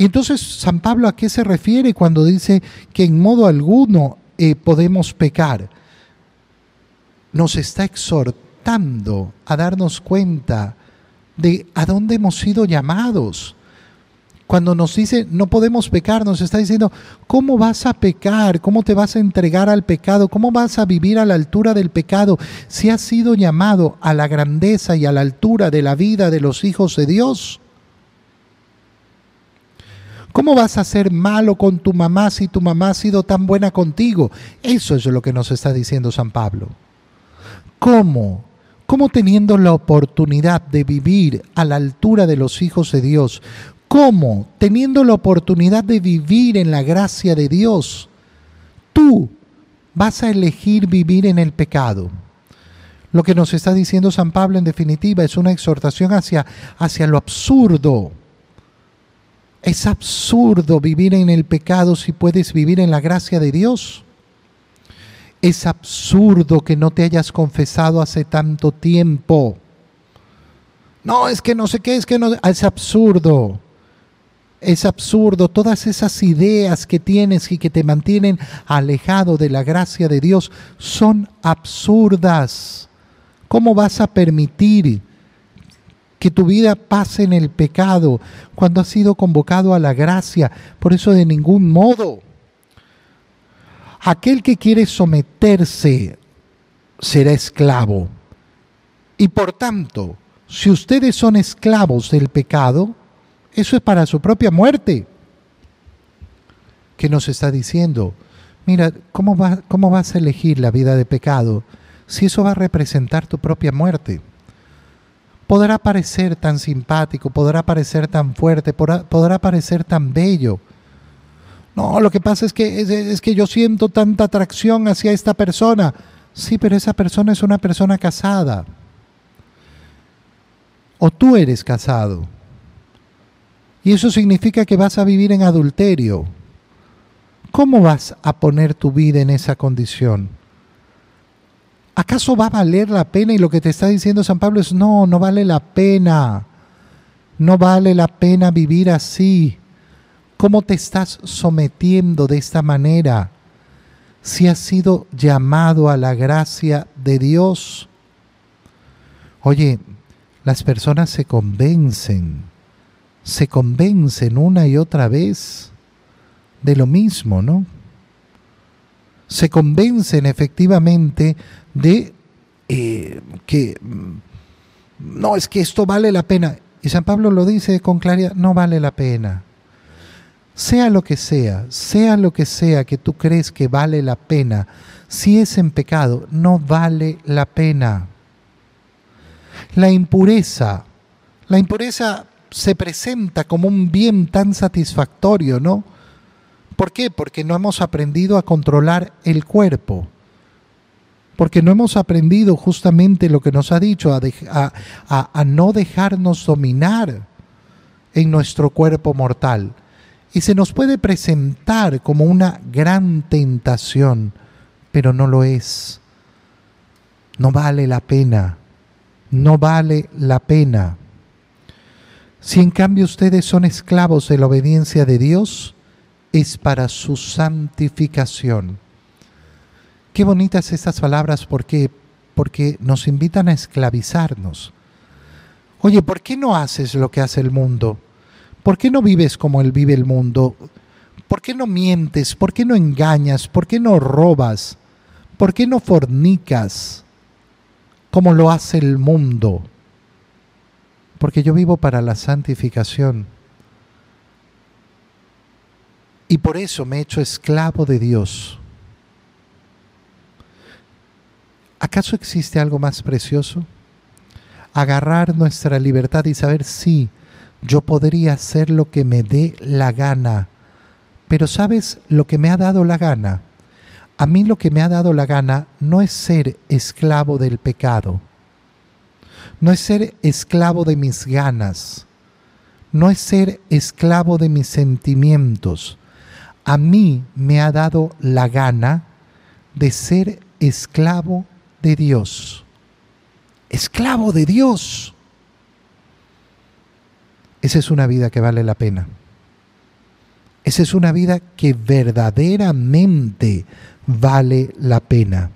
Y entonces San Pablo a qué se refiere cuando dice que en modo alguno eh, podemos pecar? Nos está exhortando a darnos cuenta de a dónde hemos sido llamados. Cuando nos dice no podemos pecar, nos está diciendo, ¿cómo vas a pecar? ¿Cómo te vas a entregar al pecado? ¿Cómo vas a vivir a la altura del pecado si has sido llamado a la grandeza y a la altura de la vida de los hijos de Dios? ¿Cómo vas a ser malo con tu mamá si tu mamá ha sido tan buena contigo? Eso es lo que nos está diciendo San Pablo. ¿Cómo? ¿Cómo teniendo la oportunidad de vivir a la altura de los hijos de Dios? ¿Cómo teniendo la oportunidad de vivir en la gracia de Dios? Tú vas a elegir vivir en el pecado. Lo que nos está diciendo San Pablo en definitiva es una exhortación hacia, hacia lo absurdo es absurdo vivir en el pecado si puedes vivir en la gracia de Dios. Es absurdo que no te hayas confesado hace tanto tiempo. No, es que no sé qué, es que no... Es absurdo. Es absurdo. Todas esas ideas que tienes y que te mantienen alejado de la gracia de Dios son absurdas. ¿Cómo vas a permitir que tu vida pase en el pecado cuando has sido convocado a la gracia. Por eso de ningún modo. Aquel que quiere someterse será esclavo. Y por tanto, si ustedes son esclavos del pecado, eso es para su propia muerte. ¿Qué nos está diciendo? Mira, ¿cómo, va, ¿cómo vas a elegir la vida de pecado si eso va a representar tu propia muerte? Podrá parecer tan simpático, podrá parecer tan fuerte, podrá, parecer tan bello. No, lo que pasa es que, es, que yo siento tanta atracción hacia esta persona. Sí, pero esa persona es una persona casada. O tú eres casado. Y eso significa que vas a vivir en adulterio. ¿Cómo vas a poner tu vida en esa condición? ¿Acaso va a valer la pena? Y lo que te está diciendo San Pablo es, no, no vale la pena. No vale la pena vivir así. ¿Cómo te estás sometiendo de esta manera? Si has sido llamado a la gracia de Dios. Oye, las personas se convencen, se convencen una y otra vez de lo mismo, ¿no? Se convencen efectivamente de eh, que mm, no, es que esto vale la pena. Y San Pablo lo dice con claridad, no vale la pena. Sea lo que sea, sea lo que sea que tú crees que vale la pena, si es en pecado, no vale la pena. La impureza, la impureza se presenta como un bien tan satisfactorio, ¿no? ¿Por qué? Porque no hemos aprendido a controlar el cuerpo. Porque no hemos aprendido justamente lo que nos ha dicho, a, a no dejarnos dominar en nuestro cuerpo mortal. Y se nos puede presentar como una gran tentación, pero no lo es. No vale la pena. No vale la pena. Si en cambio ustedes son esclavos de la obediencia de Dios, es para su santificación. Qué bonitas estas palabras porque porque nos invitan a esclavizarnos. Oye, ¿por qué no haces lo que hace el mundo? ¿Por qué no vives como él vive el mundo? ¿Por qué no mientes? ¿Por qué no engañas? ¿Por qué no robas? ¿Por qué no fornicas como lo hace el mundo? Porque yo vivo para la santificación y por eso me he hecho esclavo de Dios. ¿Acaso existe algo más precioso? Agarrar nuestra libertad y saber si yo podría hacer lo que me dé la gana. Pero ¿sabes lo que me ha dado la gana? A mí lo que me ha dado la gana no es ser esclavo del pecado, no es ser esclavo de mis ganas, no es ser esclavo de mis sentimientos, a mí me ha dado la gana de ser esclavo de Dios. Esclavo de Dios. Esa es una vida que vale la pena. Esa es una vida que verdaderamente vale la pena.